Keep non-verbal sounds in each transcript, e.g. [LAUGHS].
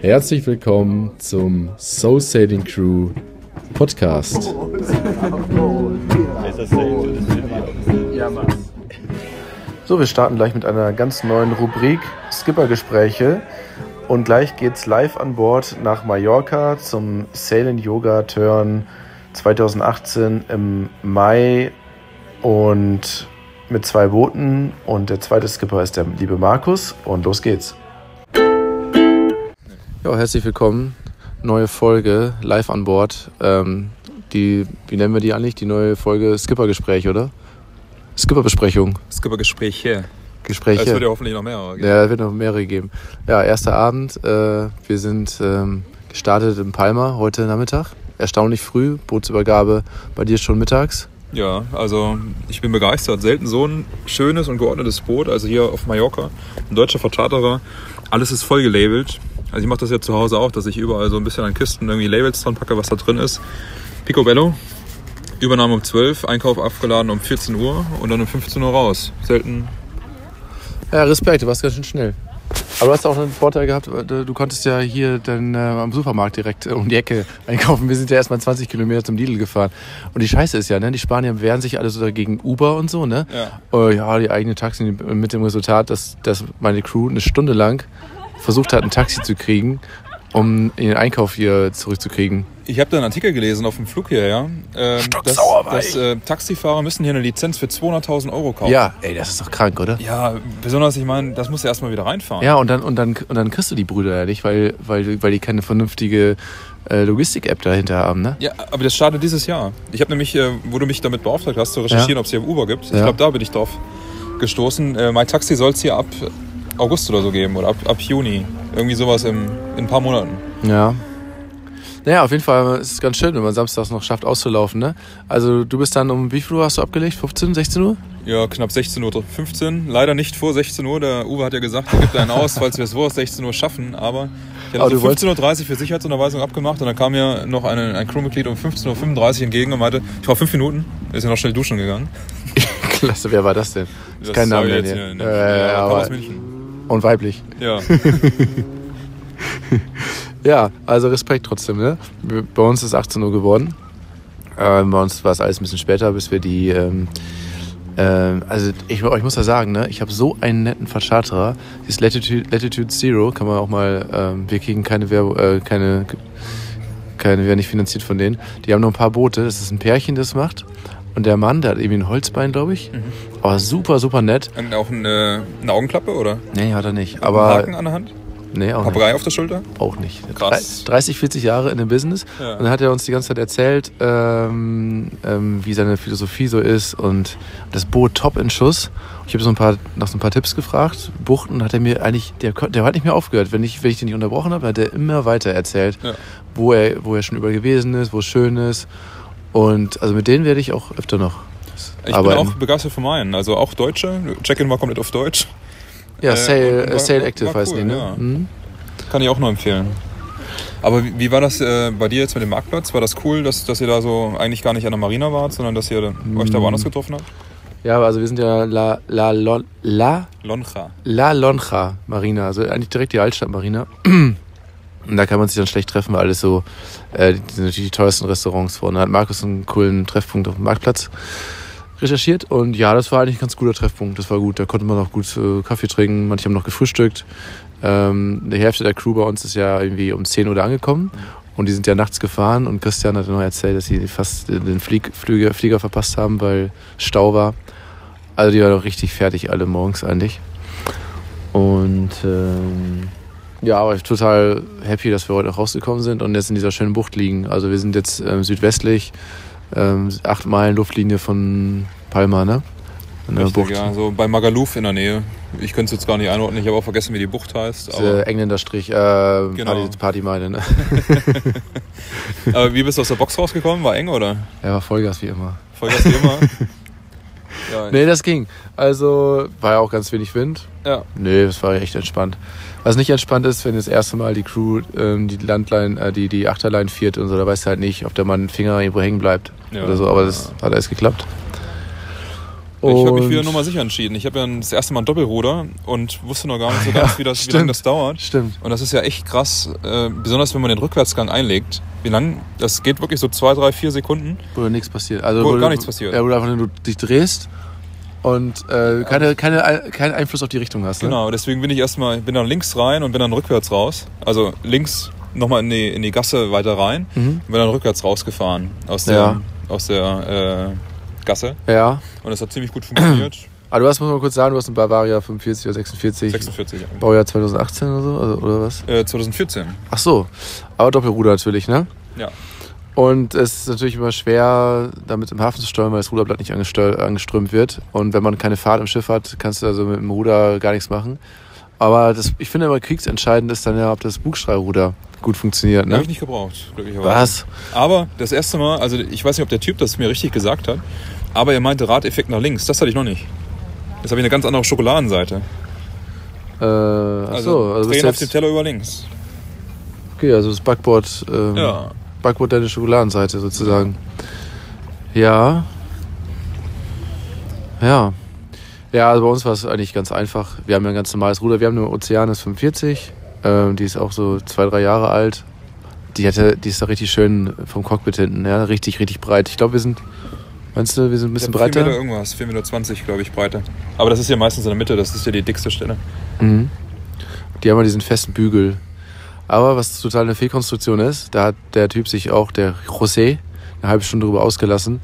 Herzlich willkommen zum Soul Sailing Crew Podcast. So, wir starten gleich mit einer ganz neuen Rubrik Skippergespräche. Und gleich geht's live an Bord nach Mallorca zum Sailing Yoga Turn 2018 im Mai und mit zwei Booten und der zweite Skipper ist der liebe Markus und los geht's. Ja, herzlich willkommen. Neue Folge live an Bord. Ähm, die, wie nennen wir die eigentlich? Die neue Folge Skippergespräch, oder? Skipperbesprechung. Skippergespräche. Gespräche. Es wird ja hoffentlich noch mehrere geben. Ja, es wird noch mehrere geben. Ja, erster Abend. Äh, wir sind ähm, gestartet in Palma heute Nachmittag. Erstaunlich früh. Bootsübergabe bei dir schon mittags. Ja, also ich bin begeistert. Selten so ein schönes und geordnetes Boot. Also hier auf Mallorca, ein deutscher Vercharterer. Alles ist voll gelabelt. Also ich mache das ja zu Hause auch, dass ich überall so ein bisschen an Kisten irgendwie Labels dran packe, was da drin ist. Picobello, Übernahme um 12, Einkauf abgeladen um 14 Uhr und dann um 15 Uhr raus. Selten. Ja, Respekt, du warst ganz schön schnell. Aber du hast auch einen Vorteil gehabt, du du konntest ja hier dann äh, am Supermarkt direkt äh, um die Ecke [LAUGHS] einkaufen. Wir sind ja erstmal 20 Kilometer zum Lidl gefahren. Und die Scheiße ist ja, ne, die Spanier wehren sich alle so dagegen Uber und so, ne? Ja. Äh, ja, die eigene Taxi mit dem Resultat, dass, dass meine Crew eine Stunde lang versucht hat, ein Taxi zu kriegen, um den Einkauf hier zurückzukriegen. Ich habe da einen Artikel gelesen auf dem Flug hierher, ähm, dass, dass ich. äh, Taxifahrer müssen hier eine Lizenz für 200.000 Euro kaufen. Ja, ey, das ist doch krank, oder? Ja, besonders, ich meine, das musst du erstmal wieder reinfahren. Ja, und dann, und dann, und dann kriegst du die Brüder ja nicht, weil, weil, weil die keine vernünftige äh, Logistik-App dahinter haben, ne? Ja, aber das startet dieses Jahr. Ich habe nämlich, äh, wo du mich damit beauftragt hast, zu recherchieren, Ja. ob es hier Uber gibt. Ich Ja. glaube, da bin ich drauf gestoßen. Äh, mein Taxi soll es hier ab August oder so geben oder ab, ab Juni. Irgendwie sowas im, in ein paar Monaten. Ja. Naja, auf jeden Fall ist es ganz schön, wenn man samstags noch schafft auszulaufen, ne? Also du bist dann um wie viel Uhr hast du abgelegt? 15, 16 Uhr? Ja, knapp 16.15 Uhr. Leider nicht vor 16 Uhr. Der Uwe hat ja gesagt, er gibt einen aus, falls wir es vor 16 Uhr schaffen. Aber ich hatte du so wolltest- 15.30 Uhr für Sicherheitsunterweisung abgemacht und dann kam mir noch eine, ein Crewmitglied um 15.35 Uhr entgegen und meinte, ich war fünf Minuten, ist ja noch schnell duschen gegangen. [LAUGHS] Klasse, wer war das denn? Das ist kein Name jetzt mehr. hier hier. nicht- Äh, ja, und weiblich. Ja. [LAUGHS] Ja, also Respekt trotzdem, ne? Bei uns ist 18 Uhr geworden. Ähm, bei uns war es alles ein bisschen später, bis wir die. Ähm, ähm, also ich, ich muss ja sagen, ne, ich habe so einen netten Vercharterer. Dieses Latitude, Latitude Zero kann man auch mal. Ähm, wir kriegen keine Werbung, äh, keine, keine, wir werden nicht finanziert von denen. Die haben noch ein paar Boote. Das ist ein Pärchen, das macht. Und der Mann, der hat irgendwie ein Holzbein, glaube ich. Aber super, super nett. Und auch eine, eine Augenklappe oder? Nee, hat er nicht. Aber Haken an der Hand? nee, auch nicht. Papagei auf der Schulter? Auch nicht. Krass. 30, 40 Jahre in dem Business. Ja. Und dann hat er uns die ganze Zeit erzählt, ähm, ähm, wie seine Philosophie so ist und das Boot top in Schuss. Ich habe so ein paar, nach so ein paar Tipps gefragt. Buchten hat er mir eigentlich, der, der hat nicht mehr aufgehört. Wenn ich, wenn ich den nicht unterbrochen habe, hat er immer weiter erzählt, Ja. wo, er, wo er schon über gewesen ist, wo es schön ist. Und also mit denen werde ich auch öfter noch Ich arbeiten. bin auch begeistert von meinen. Also auch Deutsche. Check-in war komplett auf Deutsch. ja, äh, und äh, war- war Active heißt cool, die, ne? ja. Mhm. Kann ich auch nur empfehlen. Aber wie, wie war das äh, bei dir jetzt mit dem Marktplatz? War das cool, dass, dass ihr da so eigentlich gar nicht an der Marina wart, sondern dass ihr dann- euch da Mm. woanders getroffen habt? Ja, also wir sind ja La, La, Lon, La Lonja. La Lonja Marina, also eigentlich direkt die Altstadt Marina. [CLEARS THROAT] Und da kann man sich dann schlecht treffen, weil alles so, äh, die sind natürlich die teuersten Restaurants vorne. Da hat Markus einen coolen Treffpunkt auf dem Marktplatz recherchiert und ja, das war eigentlich ein ganz guter Treffpunkt. Das war gut, da konnte man auch gut äh, Kaffee trinken, manche haben noch gefrühstückt. Ähm, die Hälfte der Crew bei uns ist ja irgendwie um 10 Uhr angekommen und die sind ja nachts gefahren und Christian hat noch erzählt, dass sie fast den Flieg, Flüge, Flieger verpasst haben, weil Stau war. Also die waren doch richtig fertig alle morgens eigentlich. Und ähm, ja, aber ich bin total happy, dass wir heute auch rausgekommen sind und jetzt in dieser schönen Bucht liegen. Also wir sind jetzt ähm, südwestlich, ähm, acht Meilen Luftlinie von Palma, ne? An der Richtig, Bucht. ja. So bei Magaluf in der Nähe. Ich könnte es jetzt gar nicht einordnen. Ich habe auch vergessen, wie die Bucht heißt. Aber, äh, Engländerstrich, äh, Genau. Party, Partymeile, ne? [LAUGHS] aber wie bist du aus der Box rausgekommen? War eng oder? Er war Vollgas wie immer. Vollgas wie immer? [LAUGHS] Ja, Nee, das ging. Also war ja auch ganz wenig Wind. ja. Nee, das war echt entspannt. Was nicht entspannt ist, wenn das erste Mal die Crew ähm, die Landline, äh, die, die Achterline fiert und so, da weißt du halt nicht, ob der Mann Finger irgendwo hängen bleibt Ja. oder so, aber das hat alles geklappt. Ich habe mich wieder Nummer sicher entschieden. Ich habe ja das erste Mal ein Doppelruder und wusste noch gar nicht so ganz, wie, das, wie lange das dauert. Stimmt. Und das ist ja echt krass, äh, besonders wenn man den Rückwärtsgang einlegt. Wie lang? Das geht wirklich so zwei, drei, vier Sekunden. Wo nichts passiert. Also, Wo gar nichts passiert. Ja, wo du einfach nur dich drehst und äh, keine, keine, keinen Einfluss auf die Richtung hast. Ne? Genau, deswegen bin ich erstmal, bin dann links rein und bin dann rückwärts raus. Also links nochmal in die, in die Gasse weiter rein Mhm. und bin dann rückwärts rausgefahren aus der, Ja. aus der äh, Gasse. Ja. Und das hat ziemlich gut funktioniert. [CLEARS THROAT] Aber du hast, muss man kurz sagen, du hast einen Bavaria 45 oder 46. 46 Jahre. Baujahr 2018 oder so, also, oder was? Äh, 2014. Ach so. Aber Doppelruder natürlich, ne? Ja. Und es ist natürlich immer schwer, damit im Hafen zu steuern, weil das Ruderblatt nicht angeströmt wird. Und wenn man keine Fahrt im Schiff hat, kannst du also mit dem Ruder gar nichts machen. Aber das, ich finde immer kriegsentscheidend ist dann ja, ob das Bugstrahlruder gut funktioniert. Ne? Habe ich nicht gebraucht, glücklicherweise. Was? Aber das erste Mal, also ich weiß nicht, ob der Typ das mir richtig gesagt hat, aber er meinte Radeffekt nach links. Das hatte ich noch nicht. Jetzt habe ich eine ganz andere Schokoladenseite. Äh, ach so, also drehen du auf dem Teller über links. okay, also das Backboard, ähm, Ja. Backboard deine Schokoladenseite sozusagen. Ja. Ja. Ja, also bei uns war es eigentlich ganz einfach. Wir haben ja ein ganz normales Ruder. Wir haben eine Oceanis 45. Ähm, die ist auch so zwei, drei Jahre alt. Die, hatte, die ist da richtig schön vom Cockpit hinten. Ja, richtig, richtig breit. Ich glaube, wir sind, meinst du, wir sind ein bisschen hab 4 Meter breiter? irgendwas, 4,20 Meter, 20, glaube ich, breiter. Aber das ist ja meistens in der Mitte, das ist ja die dickste Stelle. Mhm. Die haben ja diesen festen Bügel. Aber was total eine Fehlkonstruktion ist, da hat der Typ sich auch, der José, eine halbe Stunde drüber ausgelassen.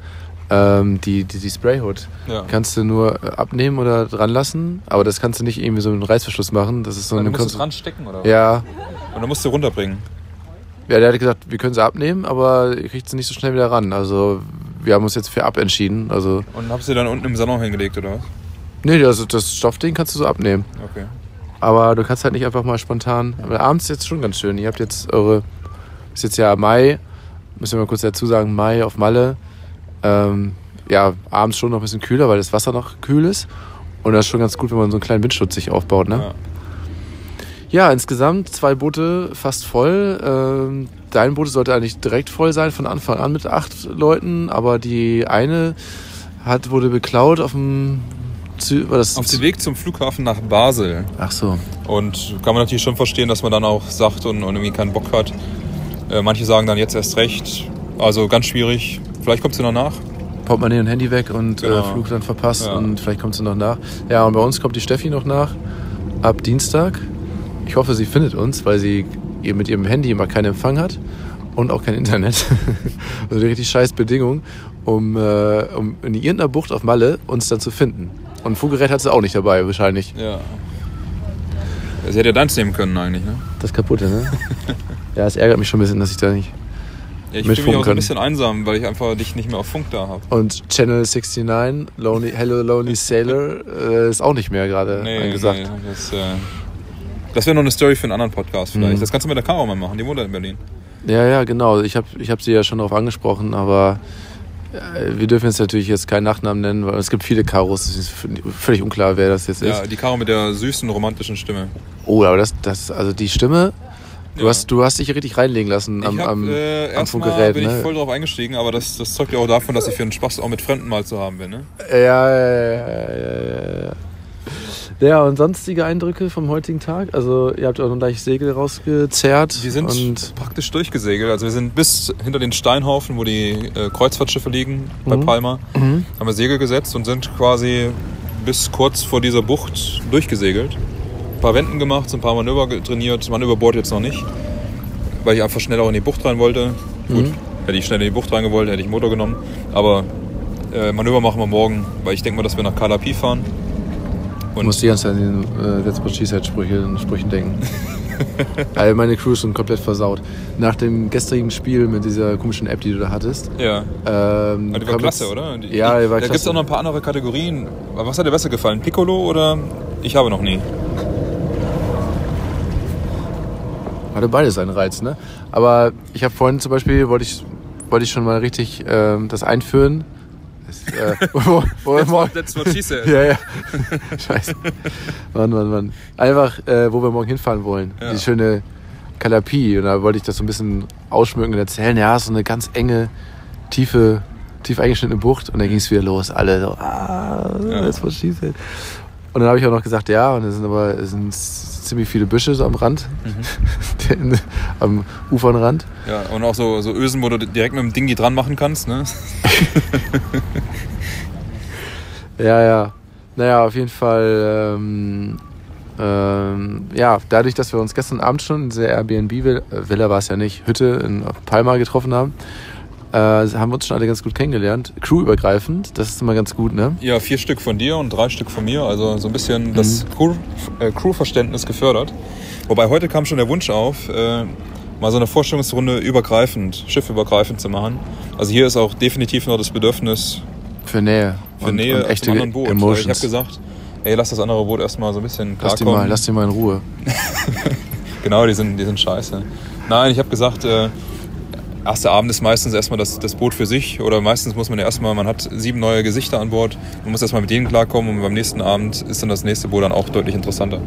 Ähm, die, die, die Sprayhood Ja. kannst du nur äh, abnehmen oder dran lassen, aber das kannst du nicht irgendwie so mit einem Reißverschluss machen. Das ist so dann eine musst du dran stecken, oder? was? Ja, Und dann musst du runterbringen. ja, der hat gesagt, wir können sie abnehmen, aber ihr kriegt sie nicht so schnell wieder ran. Also wir haben uns jetzt für ab entschieden. Also, Und hast du dann unten im Salon hingelegt, oder was? nee, also das Stoffding kannst du so abnehmen. Okay. Aber du kannst halt nicht einfach mal spontan. Aber abends ist jetzt schon ganz schön. Ihr habt jetzt eure. Ist jetzt ja Mai. Müssen wir mal kurz dazu sagen, Mai auf Malle. Ähm, ja, abends schon noch ein bisschen kühler, weil das Wasser noch kühl ist. Und das ist schon ganz gut, wenn man so einen kleinen Windschutz sich aufbaut, ne? Ja. Ja, insgesamt zwei Boote fast voll. Ähm, dein Boot sollte eigentlich direkt voll sein von Anfang an mit acht Leuten, aber die eine hat, wurde beklaut auf dem. Zü Auf dem Weg zum Flughafen nach Basel. Ach so. Und kann man natürlich schon verstehen, dass man dann auch sagt und, und irgendwie keinen Bock hat. Äh, manche sagen dann jetzt erst recht. Also ganz schwierig. Vielleicht kommt sie noch nach. Portemonnaie und Handy weg und Genau. äh, Flug dann verpasst Ja. und vielleicht kommt sie noch nach. Ja, und bei uns kommt die Steffi noch nach ab Dienstag. Ich hoffe, sie findet uns, weil sie mit ihrem Handy immer keinen Empfang hat und auch kein Internet. [LAUGHS] also die richtig scheiß Bedingung, um, äh, um in irgendeiner Bucht auf Malle uns dann zu finden. Und ein Funkgerät hat sie auch nicht dabei, wahrscheinlich. Ja. Sie hätte ja deins nehmen können eigentlich, ne? Das kaputte, ne? [LAUGHS] ja, es ärgert mich schon ein bisschen, dass ich da nicht. Ja, ich Mit fühle mich auch so ein bisschen einsam, weil ich einfach dich nicht mehr auf Funk da habe. Und Channel 69, Lonely, Hello Lonely Sailor, äh, ist auch nicht mehr gerade angesagt. nee, das, äh, das wäre noch eine Story für einen anderen Podcast vielleicht. Mhm. Das kannst du mit der Caro mal machen, die wohnt ja in Berlin. Ja, ja, genau. Ich habe ich hab sie ja schon darauf angesprochen, aber äh, wir dürfen jetzt natürlich jetzt keinen Nachnamen nennen, weil es gibt viele Karos. Es ist völlig unklar, wer das jetzt Ja, ist. die Caro mit der süßen, romantischen Stimme. Oh, aber das, das, also die Stimme, du, Ja. hast, du hast dich richtig reinlegen lassen am, ich hab, am, äh, am Funkgerät. bin ich Ne? voll drauf eingestiegen, aber das, das zeugt ja auch davon, dass ich für einen Spaß auch mit Fremden mal zu haben bin. Ne? Ja, ja, ja, ja, ja, ja. Und sonstige Eindrücke vom heutigen Tag? Also, ihr habt auch noch gleich Segel rausgezerrt. Wir sind und praktisch durchgesegelt. Also wir sind bis hinter den Steinhaufen, wo die äh, Kreuzfahrtschiffe liegen, bei Mhm. Palma, Mhm. haben wir Segel gesetzt und sind quasi bis kurz vor dieser Bucht durchgesegelt. Ein paar Wenden gemacht, so ein paar Manöver trainiert. Manöverbord jetzt noch nicht, weil ich einfach schnell auch in die Bucht rein wollte. Gut, Mhm. hätte ich schnell in die Bucht reingewollt, hätte ich Motor genommen. Aber äh, Manöver machen wir morgen, weil ich denke mal, dass wir nach Kalapi fahren. Ich muss die ganze Zeit an den äh, Let's Sprüchen, denken. [LAUGHS] All meine Crew ist schon komplett versaut. Nach dem gestrigen Spiel mit dieser komischen App, die du da hattest. Ja, Ähm, die war klasse, jetzt- oder? Die, Ja, die war Da gibt es klasse. auch noch ein paar andere Kategorien. Was hat dir besser gefallen? Piccolo oder ich habe noch nie? Hatte beides seinen Reiz, ne? Aber ich habe vorhin zum Beispiel, wollte ich, wollte ich schon mal richtig ähm, das einführen. Das, äh, [LAUGHS] wo, wo wir That's morgen, what, that's what she said. ja, ja. Scheiße. Mann, Mann, Mann. Einfach, äh, wo wir morgen hinfahren wollen. Ja. Die schöne Kalapi. Und da wollte ich das so ein bisschen ausschmücken und erzählen. Ja, so eine ganz enge, tiefe, tief eingeschnittene Bucht. Und dann ging es wieder los. Alle so, ah, Ja. that's what she said. Und dann habe ich auch noch gesagt, ja, und es sind aber es sind ziemlich viele Büsche so am Rand, Mhm. [LAUGHS] am Ufernrand. Ja, und auch so, so Ösen, wo du direkt mit dem Dingi dran machen kannst. Ne? [LAUGHS] Ja, ja. Naja, auf jeden Fall, ähm, ähm, ja, dadurch, dass wir uns gestern Abend schon in dieser Airbnb-Villa, äh, Villa war es ja nicht, Hütte in Palma getroffen haben, äh, haben wir uns schon alle ganz gut kennengelernt. Crewübergreifend, das ist immer ganz gut, ne? Ja, vier Stück von dir und drei Stück von mir. Also so ein bisschen das Crew, äh, Crew-Verständnis gefördert. Wobei heute kam schon der Wunsch auf, äh, mal so eine Vorstellungsrunde übergreifend, schiffübergreifend zu machen. Also hier ist auch definitiv noch das Bedürfnis Für Nähe. für und, Nähe und echte anderen Boot. Weil Ich Emotions. habe gesagt, ey, lass das andere Boot erstmal so ein bisschen lass, die klarkommen. mal, lass die mal in Ruhe. [LAUGHS] Genau, die sind, die sind scheiße. Nein, ich habe gesagt, äh, erster Abend ist meistens erstmal das, das Boot für sich oder meistens muss man ja erstmal, man hat sieben neue Gesichter an Bord, man muss erstmal mit denen klarkommen und beim nächsten Abend ist dann das nächste Boot dann auch deutlich interessanter.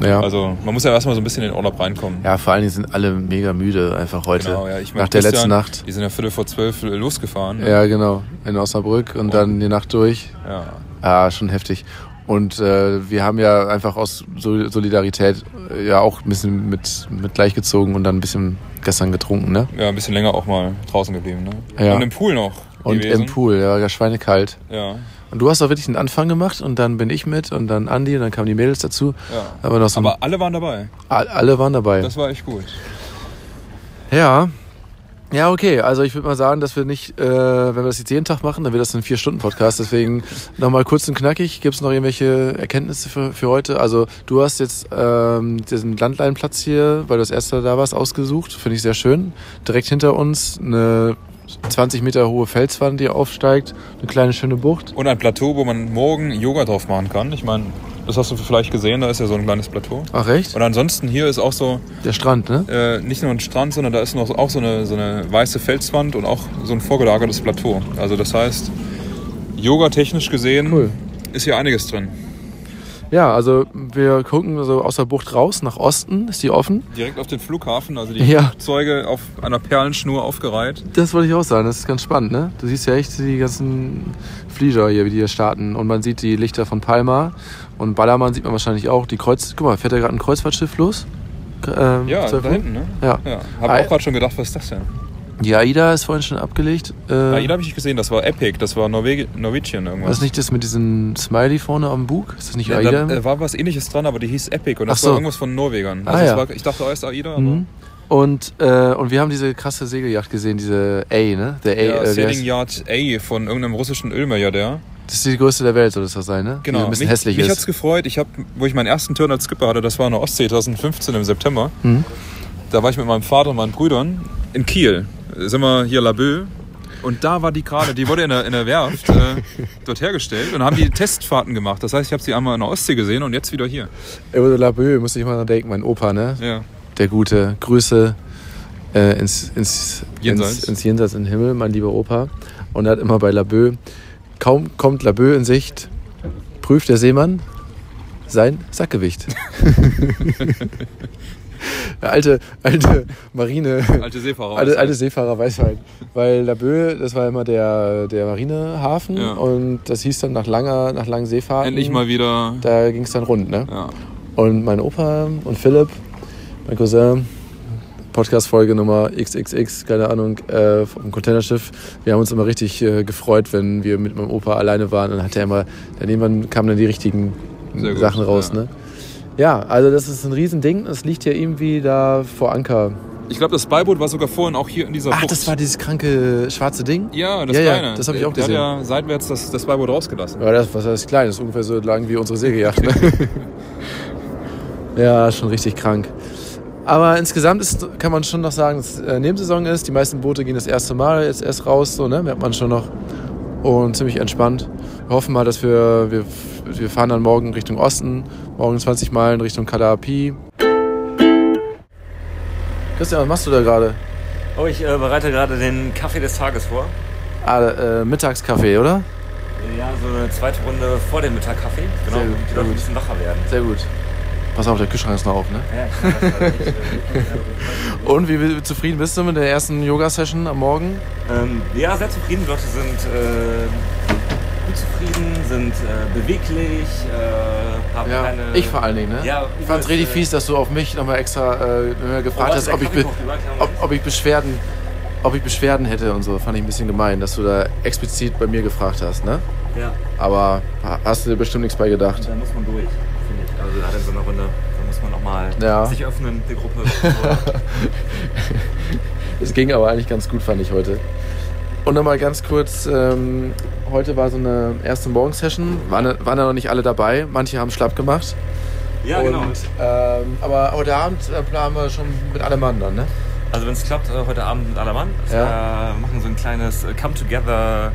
Ja. Also man muss ja erstmal so ein bisschen in den Urlaub reinkommen. ja, vor allen Dingen sind alle mega müde einfach heute. Genau, ja. Ich meine, Nach der letzten Nacht. Die sind ja Viertel vor zwölf losgefahren. ne? Ja, genau. In Osnabrück und dann die Nacht durch. ja. Ah, schon heftig. Und äh, wir haben ja einfach aus Sol- Solidarität äh, ja auch ein bisschen mit, mit gleichgezogen und dann ein bisschen gestern getrunken, ne? Ja, ein bisschen länger auch mal draußen geblieben. Ne? Ja. Und im Pool noch. Und gewesen. im Pool, ja, ja schweinekalt. Ja, Und du hast auch wirklich einen Anfang gemacht und dann bin ich mit und dann Andi und dann kamen die Mädels dazu. ja. Aber noch so Aber alle waren dabei. all- alle waren dabei. Das war echt gut. Ja. Ja, okay. Also ich würde mal sagen, dass wir nicht, äh, wenn wir das jetzt jeden Tag machen, dann wird das ein Vier-Stunden-Podcast. Deswegen nochmal kurz und knackig. Gibt es noch irgendwelche Erkenntnisse für, für heute? Also du hast jetzt ähm, diesen Landleinplatz hier, weil du das erste da warst, ausgesucht. Finde ich sehr schön. Direkt hinter uns eine 20 Meter hohe Felswand, die aufsteigt. Eine kleine schöne Bucht. Und ein Plateau, wo man morgen Yoga drauf machen kann. Ich meine, das hast du vielleicht gesehen, da ist ja so ein kleines Plateau. Ach recht? Und ansonsten hier ist auch so, Der Strand, ne? äh, nicht nur ein Strand, sondern da ist noch auch so eine, so eine weiße Felswand und auch so ein vorgelagertes Plateau. Also das heißt, yoga-technisch gesehen Cool. ist hier einiges drin. Ja, also wir gucken so aus der Bucht raus, nach Osten. Ist die offen? Direkt auf den Flughafen, also die Ja. Flugzeuge auf einer Perlenschnur aufgereiht. Das wollte ich auch sagen, das ist ganz spannend, ne? Du siehst ja echt die ganzen Flieger hier, wie die hier starten. Und man sieht die Lichter von Palma. Und Ballermann sieht man wahrscheinlich auch. Die Kreuz... Guck mal, fährt da gerade ein Kreuzfahrtschiff los? Ähm, Ja, 12 da hinten, ne? Ja. Ja, hab Ei- auch gerade schon gedacht, was ist das denn? Die AIDA ist vorhin schon abgelegt. Äh, AIDA habe ich nicht gesehen, das war Epic, das war Norwegi Norwegian irgendwas. Was ist nicht das mit diesem Smiley vorne am Bug? Ist das nicht Ja, AIDA? da war was ähnliches dran, aber die hieß Epic und das so. war irgendwas von Norwegern. Ah, Also es ja. war, ich dachte erst AIDA, Mhm. Und, äh, und wir haben diese krasse Segelyacht gesehen, diese A, ne? Der A, ja, äh, Sailing Yard A von irgendeinem russischen Ölmilliardär. Das ist die größte der Welt, soll das sein, ne? Genau. ein bisschen mich hässlich mich ist. hat's gefreut. Ich habe, wo ich meinen ersten Turn als Skipper hatte, das war in der Ostsee 2015 im September. Mhm. Da war ich mit meinem Vater und meinen Brüdern in Kiel. Da sind wir hier Laboe. Und da war die gerade, die wurde in der, in der Werft äh, [LAUGHS] dort hergestellt und haben die Testfahrten gemacht. Das heißt, ich habe sie einmal in der Ostsee gesehen und jetzt wieder hier. Über Laboe muss ich mal dran denken, mein Opa, ne? Ja. der gute Grüße äh, ins, ins, Jenseits. ins, ins Jenseits in den Himmel, mein lieber Opa. Und er hat immer bei Laboe, kaum kommt Laboe in Sicht, prüft der Seemann sein Sackgewicht. [LAUGHS] Alte, alte Marine, Alte Seefahrer. alte, alte Seefahrer weiß halt. Weil Laboe, das war immer der, der Marinehafen Ja. und das hieß dann nach langer, nach langen Seefahrten. Endlich mal wieder. Da ging es dann rund, ne? Ja. Und mein Opa und Philipp, mein Cousin, Podcast-Folge Nummer XXX, keine Ahnung, äh, vom Containerschiff. Wir haben uns immer richtig äh, gefreut, wenn wir mit meinem Opa alleine waren. Dann hat er immer, dann irgendwann kamen dann die richtigen gut, Sachen raus, ja. ne? Ja, also das ist ein Riesending. Es liegt ja irgendwie da vor Anker. Ich glaube, das Beiboot war sogar vorhin auch hier in dieser Ach, Bucht. das war dieses kranke schwarze Ding? Ja, das Ja, ja, kleine. das hab ich Der- auch der gesehen. hat ja seitwärts das, das Beiboot rausgelassen. Ja, das, was heißt klein? Das ist ungefähr so lang wie unsere Segelyacht. [LAUGHS] Ne? ja, schon richtig krank. Aber insgesamt ist, kann man schon noch sagen, dass es äh, Nebensaison ist. Die meisten Boote gehen das erste Mal jetzt erst raus, so, ne? merkt man schon noch. Und ziemlich entspannt. Wir hoffen mal, dass wir, wir, wir fahren dann morgen Richtung Osten, morgen 20 Meilen Richtung Kalapi. Christian, was machst du da gerade? Oh, ich äh, bereite gerade den Kaffee des Tages vor. Ah, äh, Mittagskaffee, oder? Ja, so eine zweite Runde vor dem Mittagkaffee. Genau, Sehr gut, die Leute bisschen wacher werden. Sehr gut. Pass auf, der Kühlschrank ist noch auf, ne? Ja, ich äh, [LAUGHS] Und wie wie zufrieden bist du mit der ersten Yoga-Session am Morgen? ähm, ja, sehr zufrieden. Die Leute sind äh, gut zufrieden, sind äh, beweglich, äh, haben keine... ich vor allen Dingen, ne? Ja, ich fand's richtig fies, dass du auf mich nochmal extra äh, gefragt hast, ob ich, be ob, ob ich Beschwerden ob ich Beschwerden hätte und so. Fand ich ein bisschen gemein, dass du da explizit bei mir gefragt hast, ne? Ja, Aber ha- hast du dir bestimmt nichts bei gedacht. da muss man durch, ich. Gerade in so einer Runde, da muss man nochmal Ja. sich öffnen, die Gruppe. [LAUGHS] Es ging aber eigentlich ganz gut, fand ich heute. Und nochmal ganz kurz, ähm, heute war so eine erste Morgensession, waren, waren da noch nicht alle dabei, manche haben schlapp gemacht. ja, genau. Und, ähm, aber heute Abend äh, planen wir schon mit allem anderen, ne? Also wenn es klappt, äh, heute Abend mit Allermann. Ja. Äh, machen so ein kleines äh, Come-Together.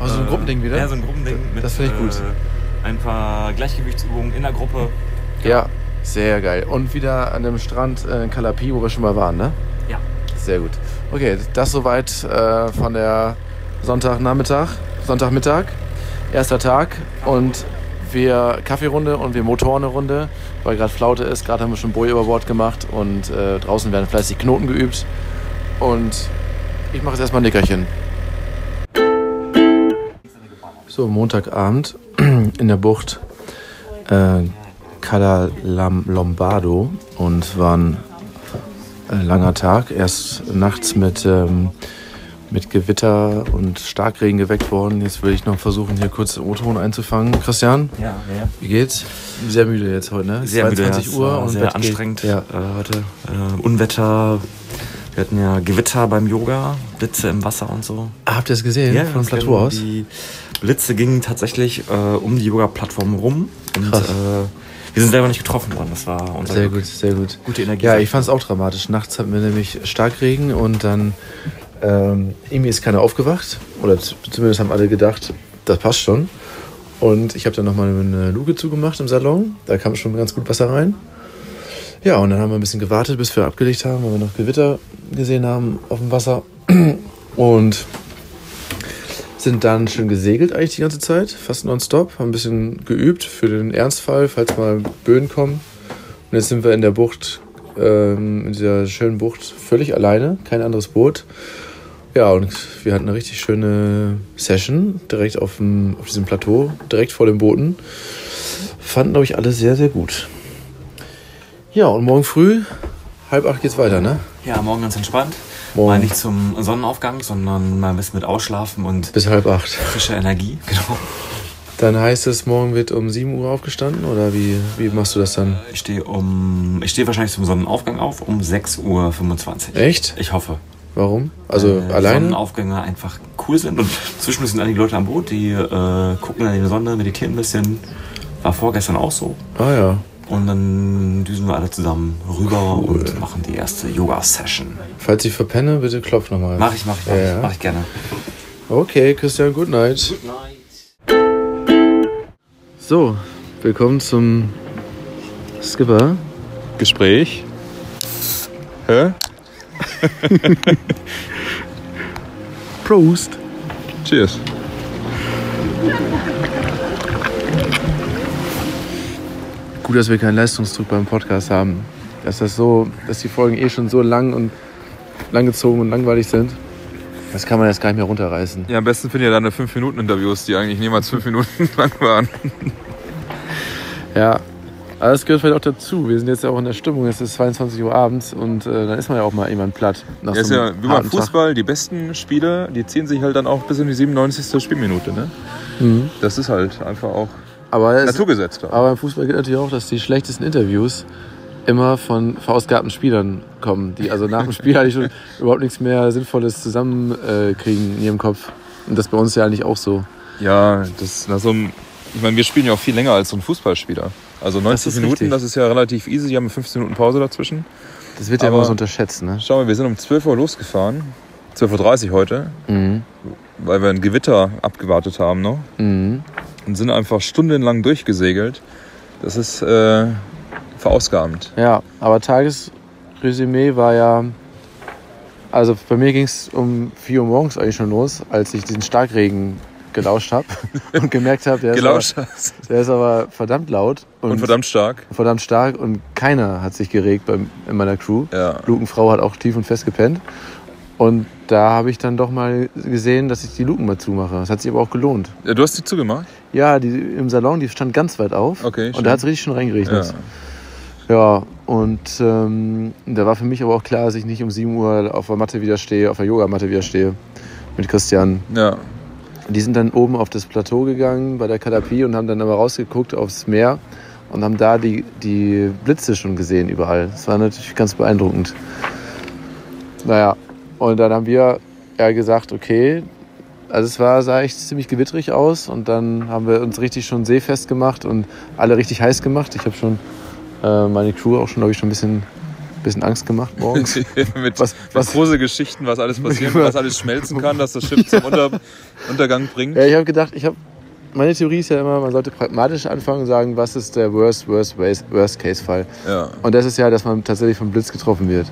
Also so ein äh, Gruppending wieder? Ja, so ein Gruppending mit Das finde ich gut. Äh, ein paar Gleichgewichtsübungen in der Gruppe. Ja, sehr geil. Und wieder an dem Strand äh, in Calapi, wo wir schon mal waren, ne? Ja. Sehr gut. Okay, das soweit äh, von der Sonntagnachmittag, Sonntagmittag, erster Tag und wir Kaffeerunde und wir Motorenrunde, weil gerade Flaute ist. Gerade haben wir schon Boje über Bord gemacht und äh, draußen werden fleißig Knoten geübt. Und ich mache jetzt erstmal ein Nickerchen. So, Montagabend [CLEARS THROAT] in der Bucht äh, Cala Lombardo und war ein äh, langer Tag. Erst nachts mit, ähm, mit Gewitter und Starkregen geweckt worden. Jetzt will ich noch versuchen, hier kurz den O-Ton einzufangen. Christian, Ja, ja. wie geht's? Sehr müde jetzt heute, ne? Sehr müde, 22 ja, es Uhr und sehr Bett anstrengend Ja. äh, heute. Äh, Unwetter. Wir hatten ja Gewitter beim Yoga, Blitze im Wasser und so. Habt ihr es gesehen? Von dem Plateau gingen- aus? Die Blitze gingen tatsächlich äh, um die Yoga-Plattform rum. Und Krass. äh, wir sind selber nicht getroffen worden. Das war unser Sehr Glück. gut, sehr gut. Gute Energie. Ja, ich fand es auch dramatisch. Nachts hatten wir nämlich Starkregen und dann ähm, irgendwie ist keiner aufgewacht. Oder zumindest haben alle gedacht, das passt schon. Und ich habe dann nochmal eine Luke zugemacht im Salon. Da kam schon ganz gut Wasser rein. Ja, und dann haben wir ein bisschen gewartet, bis wir abgelegt haben, weil wir noch Gewitter gesehen haben auf dem Wasser. [CLEARS THROAT] Und sind dann schön gesegelt eigentlich die ganze Zeit, fast nonstop. Haben ein bisschen geübt für den Ernstfall, falls mal Böen kommen. Und jetzt sind wir in der Bucht, ähm, in dieser schönen Bucht, völlig alleine, kein anderes Boot. Ja, und wir hatten eine richtig schöne Session direkt auf, dem, auf diesem Plateau, direkt vor den Booten. Fanden, glaube ich, alle sehr, sehr gut. Ja, und morgen früh, halb acht geht's weiter, ne? Ja, morgen ganz entspannt. Morgen. Mal nicht zum Sonnenaufgang, sondern mal ein bisschen mit Ausschlafen und Bis halb acht. frischer Energie. [LAUGHS] Genau. Dann heißt es, morgen wird um 7 Uhr aufgestanden oder wie, wie machst du das dann? Ich stehe um, ich stehe wahrscheinlich zum Sonnenaufgang auf um 6.25 Uhr. Echt? Ich hoffe. Warum? Also Weil alleine? Sonnenaufgänge einfach cool sind und [LAUGHS] zwischendurch sind einige Leute am Boot, die äh, gucken in die Sonne, meditieren ein bisschen. War vorgestern auch so. Ah ja. Und dann düsen wir alle zusammen rüber und machen die erste Yoga-Session. Falls ich verpenne, bitte klopf nochmal. Mach ich, mach ich, mach, Ja. ich, mach ich gerne. Okay, Christian, good night. So, willkommen zum Skipper. Gespräch. Hä? [LAUGHS] Prost. Cheers. Gut, dass wir keinen Leistungsdruck beim Podcast haben. Dass das so, dass die Folgen eh schon so lang und langgezogen und langweilig sind. Das kann man jetzt gar nicht mehr runterreißen. Ja, am besten finde ich ja deine 5-Minuten-Interviews, die eigentlich niemals 5 Minuten [LAUGHS] lang waren. Ja, aber das gehört vielleicht auch dazu. Wir sind jetzt ja auch in der Stimmung. Es ist 22 Uhr abends und äh, dann ist man ja auch mal jemand platt. Nach Ja, ist so ja einem wie beim harten Tag. Fußball, die besten Spieler, die ziehen sich halt dann auch bis in die 97. Spielminute. Ne? Mhm. Das ist halt einfach auch Aber, es, aber im Fußball gilt natürlich auch, dass die schlechtesten Interviews immer von verausgabten Spielern kommen, die also nach dem Spiel [LAUGHS] eigentlich schon überhaupt nichts mehr Sinnvolles zusammenkriegen kriegen in ihrem Kopf. Und das bei uns ja eigentlich auch so. Ja, das nach so einem, ich meine, wir spielen ja auch viel länger als so ein Fußballspieler. Also 90 ist Minuten, richtig. das ist ja relativ easy. Die haben 15 Minuten Pause dazwischen. Das wird ja Aber- immer so unterschätzt, ne? Schau mal, wir sind um 12 Uhr losgefahren. 12.30 Uhr heute, Mhm. weil wir ein Gewitter abgewartet haben noch. Mhm. Und sind einfach stundenlang durchgesegelt. Das ist äh, verausgabend. Ja, aber Tagesresümee war ja Also bei mir ging es um 4 Uhr morgens eigentlich schon los, als ich diesen Starkregen gelauscht habe [LAUGHS] und gemerkt habe, der, Gelauscht aber- der ist aber verdammt laut und, Und verdammt stark. verdammt stark und keiner hat sich geregt beim, in meiner Crew. Ja. Lukenfrau hat auch tief und fest gepennt. Und da habe ich dann doch mal gesehen, dass ich die Luken mal zumache. Das hat sich aber auch gelohnt. ja. Du hast die zugemacht? Ja, die im Salon, die stand ganz weit auf. Okay, Und schön. da hat es richtig schon Ja. reingeregnet. Ja, und ähm, da war für mich aber auch klar, dass ich nicht um 7 Uhr auf der Matte wieder stehe, auf der Yogamatte wieder stehe mit Christian. Ja. Die sind dann oben auf das Plateau gegangen bei der Kadapie und haben dann aber rausgeguckt aufs Meer und haben da die, die Blitze schon gesehen überall. Das war natürlich ganz beeindruckend. Naja, und dann haben wir ja gesagt, okay, also es war, sah echt ziemlich gewittrig aus und dann haben wir uns richtig schon seefest gemacht und alle richtig heiß gemacht. Ich habe schon äh, meine Crew auch schon, glaube ich, schon ein bisschen, bisschen Angst gemacht morgens. [LAUGHS] mit, Was- was- große Geschichten, was alles passieren kann, was alles schmelzen kann, dass das Schiff zum Unter Untergang bringt. Ja, ich habe gedacht, ich habe meine Theorie ist ja immer, man sollte pragmatisch anfangen und sagen, was ist der worst, worst, worst, worst Case Fall. Ja. Und das ist ja, dass man tatsächlich vom Blitz getroffen wird.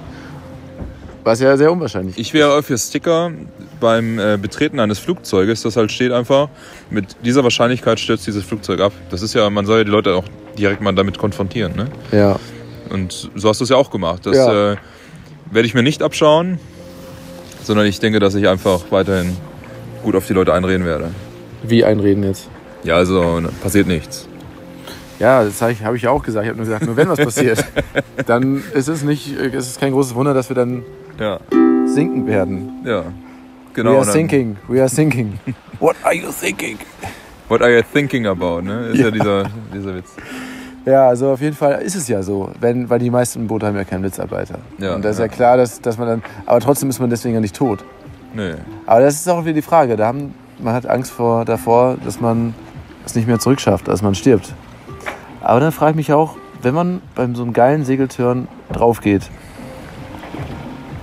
Was ja sehr unwahrscheinlich Ich wäre für Sticker beim äh, Betreten eines Flugzeuges, das halt steht einfach, mit dieser Wahrscheinlichkeit stürzt dieses Flugzeug ab. Das ist ja, man soll ja die Leute auch direkt mal damit konfrontieren. Ne? Ja. Und so hast du es ja auch gemacht. Das Ja. äh, werde ich mir nicht abschauen, sondern ich denke, dass ich einfach weiterhin gut auf die Leute einreden werde. Wie einreden jetzt? Ja, also ne, passiert nichts. Ja, das habe ich, hab ich ja auch gesagt. Ich habe nur gesagt, nur wenn was passiert, [LAUGHS] dann ist es nicht, ist es kein großes Wunder, dass wir dann Ja, sinken werden. ja. Genau. we are sinking, we are sinking. [LAUGHS] What are you thinking? What are you thinking about? Ne? Ist ja, Ja. dieser, dieser Witz. Ja, also auf jeden Fall ist es ja so, wenn, weil die meisten Boote haben ja keinen Blitzarbeiter. Ja, Und da ist ja, ja. klar, dass, dass man dann, aber trotzdem ist man deswegen ja nicht tot. Nee. Aber das ist auch wieder die Frage. Da haben, man hat Angst vor, davor, dass man es nicht mehr zurückschafft, dass man stirbt. Aber dann frage ich mich auch, wenn man beim so einem geilen Segeltörn drauf geht,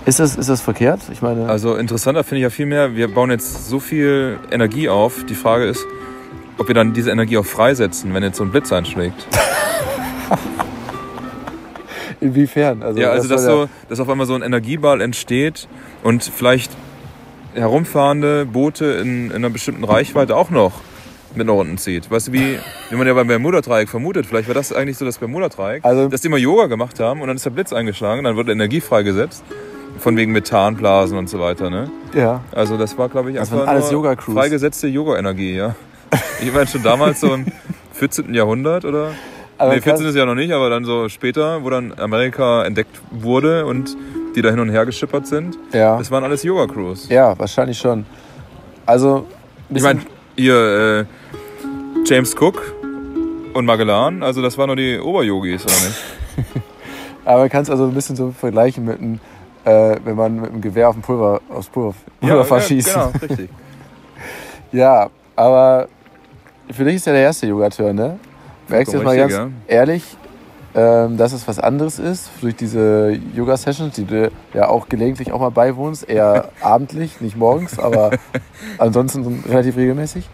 ist das, ist das verkehrt? Ich meine, Also interessanter finde ich ja viel mehr, wir bauen jetzt so viel Energie auf. Die Frage ist, ob wir dann diese Energie auch freisetzen, wenn jetzt so ein Blitz einschlägt. [LAUGHS] inwiefern? Also, ja, also dass, soll so, dass auf einmal so ein Energieball entsteht und vielleicht herumfahrende Boote in, in einer bestimmten Reichweite auch noch mit nach unten zieht. Weißt du, wie, wie man ja beim Bermuda-Dreieck vermutet. Vielleicht war das eigentlich so das Bermuda-Dreieck, Also- dass die mal Yoga gemacht haben und dann ist der Blitz eingeschlagen, dann wird Energie freigesetzt. Von wegen Methanblasen und so weiter, ne? ja. Also das war, glaube ich, Das einfach alles Yoga-Crews. freigesetzte Yoga-Energie, ja. [LAUGHS] Ich meine schon damals so im 14. Jahrhundert oder? Aber nee, krass. 14. ist ja noch nicht, aber dann so später, wo dann Amerika entdeckt wurde und die da hin und her geschippert sind. Ja. Das waren alles Yoga-Crews. ja, wahrscheinlich schon. Also, Ich meine, ihr äh, James Cook und Magellan, also das waren nur die Oberyogis, oder nicht? [LAUGHS] aber man kann es also ein bisschen so vergleichen mit einem, äh, wenn man mit einem Gewehr auf dem Pulver, aufs Pulver, Pulverfass schießt. genau, richtig. [LAUGHS] Ja, aber für dich ist ja der erste Yogateur, ne? Merkst du jetzt mal ganz ehrlich, ähm, dass es was anderes ist durch diese Yoga-Sessions, die du ja auch gelegentlich auch mal beiwohnst, eher [LAUGHS] abendlich, nicht morgens, aber ansonsten relativ regelmäßig.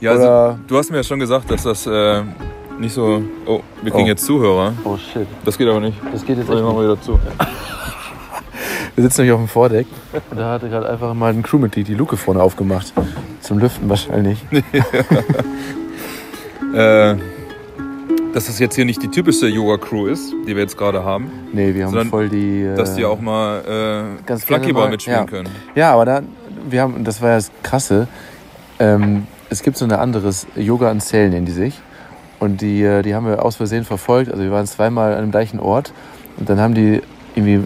Ja, also, du hast mir ja schon gesagt, dass das äh, nicht so... Oh, wir kriegen Oh. jetzt Zuhörer. Oh shit, Das geht aber nicht. das geht jetzt Ich echt mach nicht. mal wieder zu. [LAUGHS] Wir sitzen nämlich auf dem Vordeck und [LAUGHS] da hatte gerade einfach mal ein Crewmitglied die Luke vorne aufgemacht. Zum Lüften wahrscheinlich. Äh, dass das jetzt hier nicht die typische Yoga-Crew ist, die wir jetzt gerade haben, Nee, wir haben voll die... äh, dass die auch mal äh, Flunkyball mitspielen ja. können. Ja, aber da, wir haben, das war ja das Krasse, ähm, es gibt so ein anderes Yoga an Zellen in die sich. Und die, äh, die haben wir aus Versehen verfolgt. Also wir waren zweimal an dem gleichen Ort. Und dann haben die irgendwie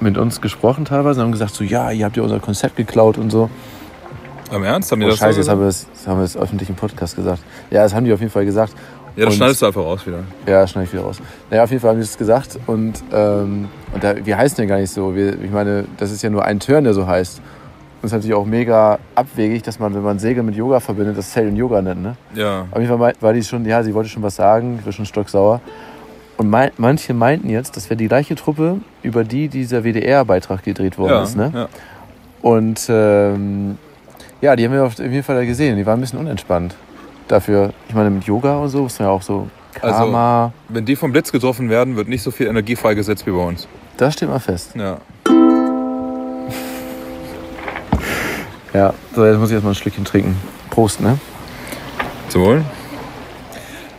mit uns gesprochen teilweise und haben gesagt, so ja, ihr habt ja unser Konzept geklaut und so. Am Ernst? Haben die Oh, das scheiße, so jetzt haben gesagt? wir es das haben wir es öffentlich im Podcast gesagt. Ja, das haben die auf jeden Fall gesagt. Ja, das und- schneidest du einfach raus wieder. Ja, schneide ich wieder raus. Naja, auf jeden Fall haben die das gesagt. Und, ähm, und da, wir heißen ja gar nicht so. Wir, ich meine, das ist ja nur ein Turn, der so heißt. Und es ist natürlich auch mega abwegig, dass man, wenn man Segel mit Yoga verbindet, das Zellen Yoga nennt. Ne? Ja. Auf jeden Fall war die schon, ja, sie wollte schon was sagen, ich war schon stocksauer. Und mei manche meinten jetzt, das wäre die gleiche Truppe, über die dieser WDR-Beitrag gedreht worden Ja, ist. Ne? ja. Und ähm, ja, die haben wir auf jeden Fall gesehen. Die waren ein bisschen unentspannt. Dafür, ich meine, mit Yoga und so ist ja auch so Also- Karma. Wenn die vom Blitz getroffen werden, wird nicht so viel Energie freigesetzt wie bei uns. das steht mal fest. Ja. [LAUGHS] Ja, so jetzt muss ich erstmal ein Schlückchen trinken. Prost, ne? Zum Wohl.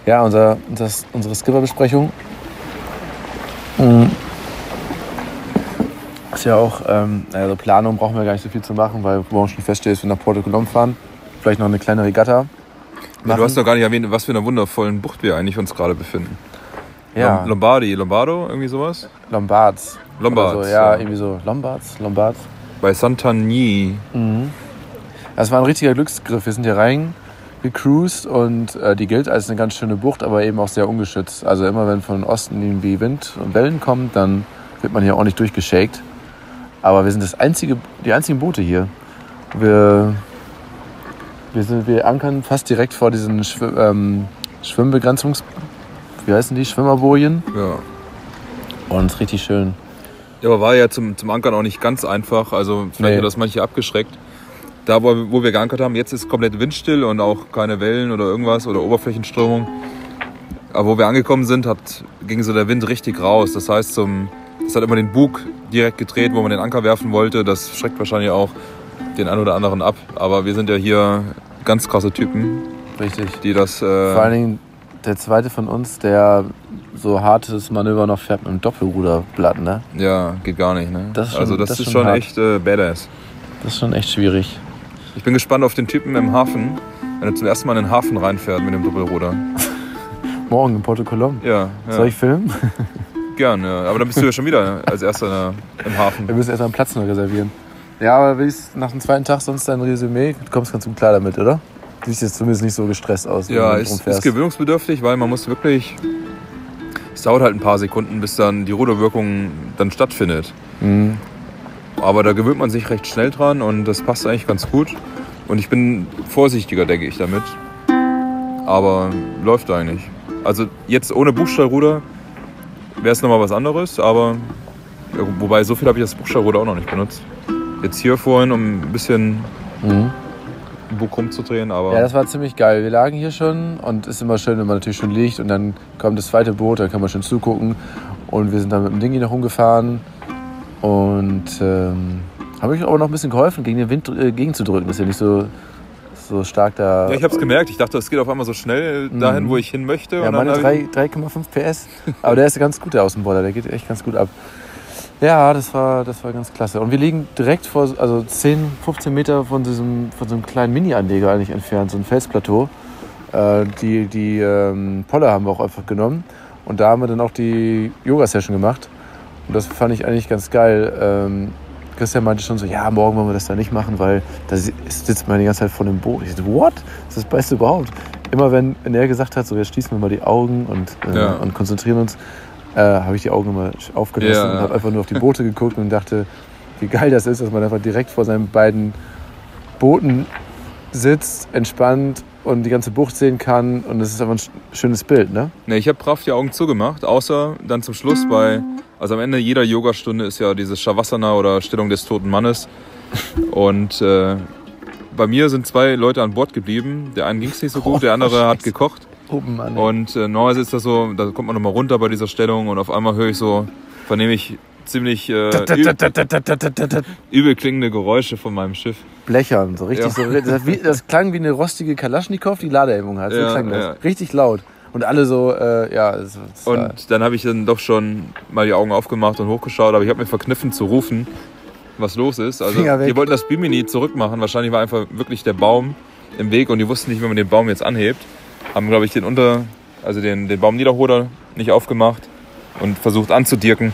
Ja, unser, das, unsere Skipper-Besprechung mm, ist ja auch, ähm, also Planung brauchen wir gar nicht so viel zu machen, weil morgen schon feststeht, dass wir nach Porto Colom fahren. Vielleicht noch eine kleine Regatta. Ja, du hast doch gar nicht erwähnt, was für eine wundervollen Bucht wir eigentlich uns gerade befinden. ja, Lom- Lombardi, Lombardo, irgendwie sowas? Lombards. Lombards, so, ja, ja. irgendwie so. Lombards, Lombards. Bei Sant'Agni. Das war ein richtiger Glücksgriff. Wir sind hier reingecruised und äh, die gilt als eine ganz schöne Bucht, aber eben auch sehr ungeschützt. Also immer wenn von Osten irgendwie Wind und Wellen kommt, dann wird man hier ordentlich durchgeschakt. Aber wir sind das einzige, die einzigen Boote hier. Wir, wir, sind, wir ankern fast direkt vor diesen Schw ähm, Schwimmbegrenzungs... Wie heißen die? Schwimmerbojen. Ja. Und ist richtig schön. Ja, aber war ja zum, zum Ankern auch nicht ganz einfach. Also vielleicht Nee. hat das manche abgeschreckt. Da, wo, wo wir geankert haben, jetzt ist komplett windstill und auch keine Wellen oder irgendwas oder Oberflächenströmung. Aber wo wir angekommen sind, hat, ging so der Wind richtig raus. Das heißt, zum, das hat immer den Bug direkt gedreht, wo man den Anker werfen wollte. Das schreckt wahrscheinlich auch den einen oder anderen ab. Aber wir sind ja hier ganz krasse Typen, Richtig. die das... Äh, Vor allen Dingen der zweite von uns, der so hartes Manöver noch fährt mit dem Doppelruderblatt, ne? ja, geht gar nicht. Ne? Das ist schon- also das, das ist schon hart. echt äh, badass. Das ist schon echt schwierig. Ich bin gespannt auf den Typen im Hafen, wenn er zum ersten Mal in den Hafen reinfährt mit dem Doppelruder. [LAUGHS] Morgen in Porto Colom. Ja, ja Soll ich filmen? gern. Ja. Aber dann bist du ja schon wieder als erster im Hafen. [LAUGHS] Wir müssen erst mal einen Platz noch reservieren. Ja, aber wie ist nach dem zweiten Tag sonst dein Resümee? Du kommst ganz gut klar damit, oder? Du siehst jetzt zumindest nicht so gestresst aus. Ja, ist, ist gewöhnungsbedürftig, weil man muss wirklich. Es dauert halt ein paar Sekunden, bis dann die Ruderwirkung dann stattfindet. Mhm. Aber da gewöhnt man sich recht schnell dran und das passt eigentlich ganz gut. Und ich bin vorsichtiger, denke ich, damit. Aber läuft eigentlich. Also jetzt ohne Buchstahlruder wäre es nochmal was anderes, aber wobei so viel habe ich das Buchstahlruder auch noch nicht benutzt. Jetzt hier vorhin, um ein bisschen Mhm. im Bug rumzudrehen, aber Ja, das war ziemlich geil. Wir lagen hier schon und ist immer schön, wenn man natürlich schon liegt und dann kommt das zweite Boot, dann kann man schön zugucken. Und wir sind dann mit dem Dingi noch rumgefahren und ähm, habe ich aber noch ein bisschen geholfen, gegen den Wind äh, gegenzudrücken. Das ist ja nicht so, so stark da. Ja, ich habe es gemerkt. Ich dachte, es geht auf einmal so schnell dahin, Mhm. wo ich hin möchte. Ja, meine hab ich- 3 3,5 PS. Aber der ist ganz gut, der Außenborder. Der geht echt ganz gut ab. Ja, das war, das war ganz klasse. Und wir liegen direkt vor, also 10, 15 Meter von, diesem, von so einem kleinen Mini-Anleger eigentlich entfernt, so ein Felsplateau. Äh, die die ähm, Polle haben wir auch einfach genommen. Und da haben wir dann auch die Yoga-Session gemacht. Und das fand ich eigentlich ganz geil. Ähm, Christian meinte schon so, ja, morgen wollen wir das da nicht machen, weil da si- sitzt man die ganze Zeit vor dem Boot. Ich so, what? Das ist das Beste überhaupt. Immer wenn, wenn er gesagt hat, so, jetzt schließen wir mal die Augen und, äh, Ja. und konzentrieren uns, äh, habe ich die Augen immer aufgelassen Ja. und habe einfach nur auf die Boote geguckt und dachte, wie geil das ist, dass man einfach direkt vor seinen beiden Booten sitzt, entspannt und die ganze Bucht sehen kann. Und das ist einfach ein sch- schönes Bild, ne? Nee, ich habe brav die Augen zugemacht, außer dann zum Schluss bei, also am Ende jeder Yogastunde ist ja dieses Shavasana oder Stellung des toten Mannes. Und äh, bei mir sind zwei Leute an Bord geblieben. Der eine ging es nicht so gut, der andere hat gekocht. Oben an. Und äh, normalerweise ist das so, da kommt man nochmal runter bei dieser Stellung und auf einmal höre ich so, vernehme ich ziemlich äh, übel klingende Geräusche von meinem Schiff. Blechern, so richtig Ja. so. Das, wie, das klang wie eine rostige Kalaschnikow, die Ladehemmung hat. So Ja, klang das. ja. Richtig laut. Und alle so, äh, ja. Es war- Und dann habe ich dann doch schon mal die Augen aufgemacht und hochgeschaut, aber ich habe mir verkniffen zu rufen, was los ist. Also die wollten das Bimini zurückmachen. Wahrscheinlich war einfach wirklich der Baum im Weg und die wussten nicht, wie man den Baum jetzt anhebt. Haben, glaube ich, den unter, also den, den Baumniederholer nicht aufgemacht und versucht anzudirken.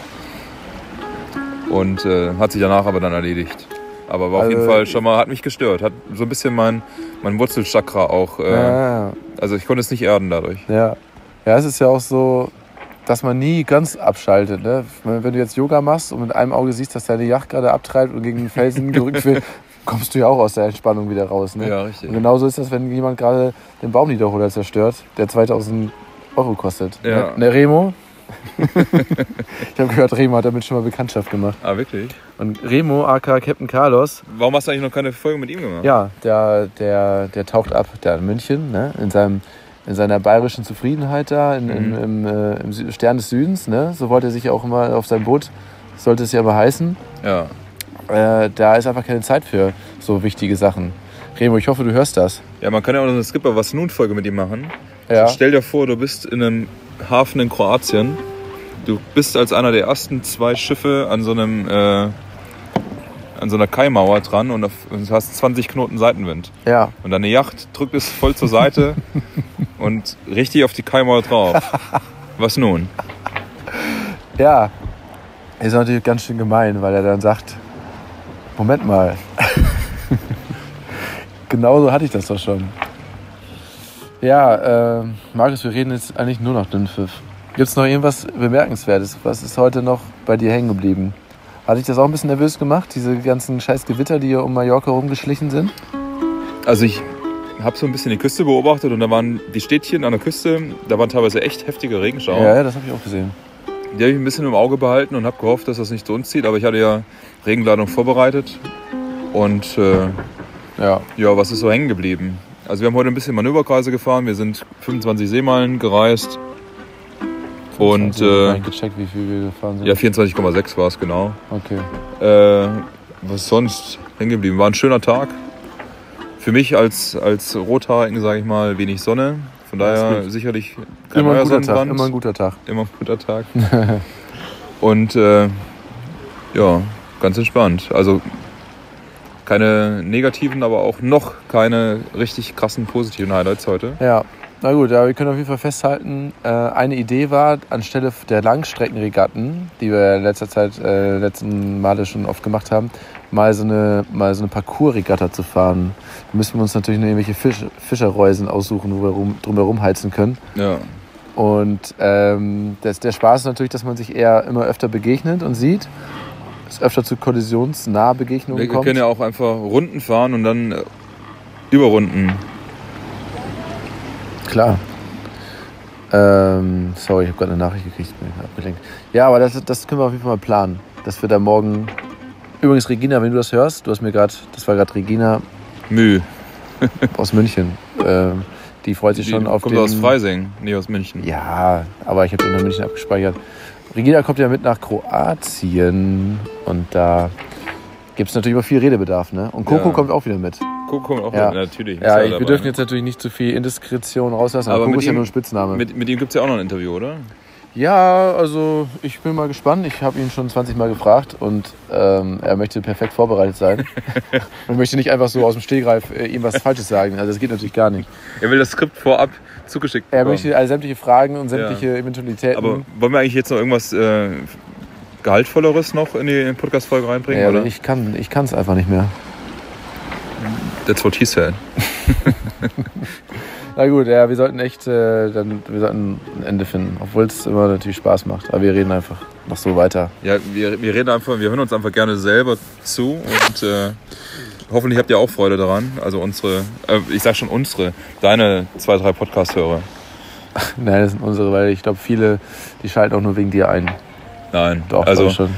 Und äh, hat sich danach aber dann erledigt. Aber war auf jeden Also- Fall schon mal, hat mich gestört. Hat so ein bisschen mein, mein Wurzelchakra auch, äh, ja, also ich konnte es nicht erden dadurch. ja. Ja, es ist ja auch so, dass man nie ganz abschaltet. Ne? Wenn wenn du jetzt Yoga machst und mit einem Auge siehst, dass deine Yacht gerade abtreibt und gegen den Felsen gerückt wird, [LAUGHS] kommst du ja auch aus der Entspannung wieder raus. Ne? Ja, richtig. Und genauso ist das, wenn jemand gerade den Baumniederholer zerstört, der 2000 Euro kostet. Ja. Ne, ne Remo? [LAUGHS] ich habe gehört, Remo hat damit schon mal Bekanntschaft gemacht. Ah, wirklich? Und Remo, aka Captain Carlos, Warum hast du eigentlich noch keine Folge mit ihm gemacht? ja, der, der, der taucht ab, der in München, ne? in, seinem, in seiner bayerischen Zufriedenheit da, in, im, Mhm. im, äh, im Stern des Südens. Ne? So wollte er sich auch immer auf sein Boot, sollte es ja immer heißen. Ja. Äh, da ist einfach keine Zeit für so wichtige Sachen. Remo, ich hoffe, du hörst das. Ja, man kann ja auch noch eine Skipper was nun Folge mit ihm machen. Ja. Also stell dir vor, du bist in einem Hafen in Kroatien. Du bist als einer der ersten zwei Schiffe an so einem äh, an so einer Kaimauer dran und hast 20 Knoten Seitenwind. Ja. Und deine Yacht drückt es voll zur Seite [LAUGHS] und richtig auf die Kaimauer drauf. Was nun? Ja. Ist natürlich ganz schön gemein, weil er dann sagt, Moment mal. [LAUGHS] Genauso hatte ich das doch schon. Ja, äh, Markus, wir reden jetzt eigentlich nur noch Dünnpfiff. Gibt es noch irgendwas Bemerkenswertes? Was ist heute noch bei dir hängen geblieben? Hat dich das auch ein bisschen nervös gemacht, diese ganzen scheiß Gewitter, die hier um Mallorca rumgeschlichen sind? Also ich habe so ein bisschen die Küste beobachtet und da waren die Städtchen an der Küste, da waren teilweise echt heftige Regenschauer. Ja, ja das habe ich auch gesehen. Die habe ich ein bisschen im Auge behalten und habe gehofft, dass das nicht zu uns zieht. Aber ich hatte ja Regenladung vorbereitet. Und äh, Ja. ja, was ist so hängen geblieben? Also wir haben heute ein bisschen Manöverkreise gefahren. Wir sind 25 Seemeilen gereist. Und äh, gecheckt, wie viel wir gefahren sind. ja, 24,6 war es genau. Okay. Äh, was sonst hängen geblieben? War ein schöner Tag. Für mich als, als Rothaarigen, sage ich mal, wenig Sonne. Von daher sicherlich kein Immer ein guter Tag. Sonnenbrand. Immer ein guter Tag. Immer ein guter Tag. [LAUGHS] Und äh, ja, ganz entspannt. Also keine negativen, aber auch noch keine richtig krassen positiven Highlights heute. Ja, na gut, ja, wir können auf jeden Fall festhalten, äh, eine Idee war, anstelle der Langstreckenregatten, die wir in letzter Zeit, äh, letzten Male schon oft gemacht haben, mal so eine, mal so eine Parcours-Regatta zu fahren. Da müssen wir uns natürlich noch irgendwelche Fisch, Fischerreusen aussuchen, wo wir rum, drumherum heizen können. Ja, Und ähm, das, der Spaß ist natürlich, dass man sich eher immer öfter begegnet und sieht. Es öfter zu kollisionsnahe Begegnungen wir kommt. können ja auch einfach Runden fahren und dann äh, Überrunden. Klar. Ähm, sorry, ich habe gerade eine Nachricht gekriegt, bin abgelenkt. Ja, aber das, das können wir auf jeden Fall mal planen. Dass wir da morgen. Übrigens, Regina, wenn du das hörst, du hast mir gerade, das war gerade Regina Müh. [LAUGHS] aus München. Ähm, die freut sich Die schon auf kommt den. aus Freising, nee, aus München. Ja, aber ich habe unter München abgespeichert. Regina kommt ja mit nach Kroatien und da gibt es natürlich immer viel Redebedarf, ne? Und Coco Ja. kommt auch wieder mit. Guck, kommt auch Ja. mit, natürlich. Ja, ich, dabei. wir dürfen jetzt natürlich nicht zu viel Indiskretion rauslassen, aber, Aber Coco ist ja ihm- nur ein Spitzname. Mit, mit ihm gibt es ja auch noch ein Interview, oder? Ja, also ich bin mal gespannt. Ich habe ihn schon 20 Mal gefragt und ähm, er möchte perfekt vorbereitet sein. [LAUGHS] und möchte nicht einfach so aus dem Stehgreif äh, ihm was Falsches sagen. Also das geht natürlich gar nicht. Er will das Skript vorab zugeschickt Er bekommen. möchte also sämtliche Fragen und sämtliche Eventualitäten. Aber wollen wir eigentlich jetzt noch irgendwas äh, Gehaltvolleres noch in die Podcast-Folge reinbringen? ja, oder? ich kann es einfach nicht mehr. That's what he said. [LAUGHS] Na gut, ja, wir sollten echt äh, dann, wir sollten ein Ende finden. Obwohl es immer natürlich Spaß macht. Aber wir reden einfach noch so weiter. Ja, wir, wir reden einfach, wir hören uns einfach gerne selber zu und äh, hoffentlich habt ihr auch Freude daran. Also unsere, äh, ich sag schon unsere, deine zwei, drei Podcast-Hörer. [LAUGHS] Nein, das sind unsere, weil ich glaube, viele, die schalten auch nur wegen dir ein. Nein, Doch, also schon.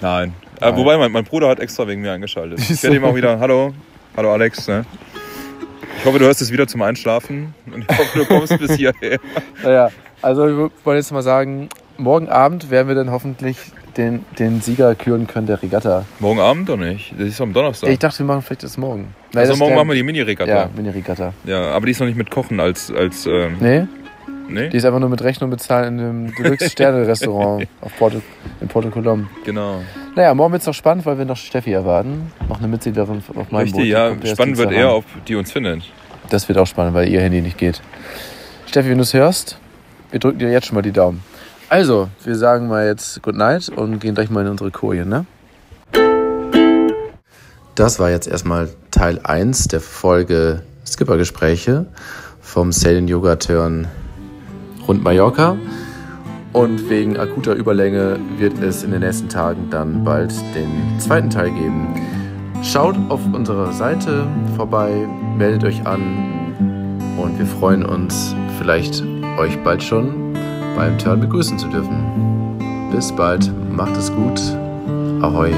nein. Äh, Nein. wobei, mein, mein Bruder hat extra wegen mir eingeschaltet. Ich werde ihm auch wieder, hallo, hallo Alex. Ne? Ich hoffe, du hörst es wieder zum Einschlafen und ich hoffe, du kommst bis hierher. [LAUGHS] Naja, also ich wollte jetzt mal sagen, morgen Abend werden wir dann hoffentlich den, den Sieger küren können der Regatta. Morgen Abend doch nicht, das ist am Donnerstag. Ich dachte, wir machen vielleicht das morgen. Nein, also das morgen machen wir die Mini-Regatta. Ja, Ja. Mini-Regatta. aber die ist noch nicht mit Kochen als, als ähm, Nee, nee? die ist einfach nur mit Rechnung bezahlen in einem Deluxe-Sterne-Restaurant [LAUGHS] auf Porto, in Porto Colom. Genau. Naja, morgen wird es noch spannend, weil wir noch Steffi erwarten. Noch eine Mitgliederin auf meinem Boot. Richtig, Die ja. Spannend wird eher, ob die uns findet. Das wird auch spannend, weil ihr Handy nicht geht. Steffi, wenn du es hörst, wir drücken dir jetzt schon mal die Daumen. Also, wir sagen mal jetzt Good Night und gehen gleich mal in unsere Koje, ne? Das war jetzt erstmal Teil 1 der Folge Skippergespräche vom Sailing Yoga Turn rund Mallorca. Und wegen akuter Überlänge wird es in den nächsten Tagen dann bald den zweiten Teil geben. Schaut auf unserer Seite vorbei, meldet euch an und wir freuen uns, vielleicht euch bald schon beim Turn begrüßen zu dürfen. Bis bald, macht es gut. Ahoi.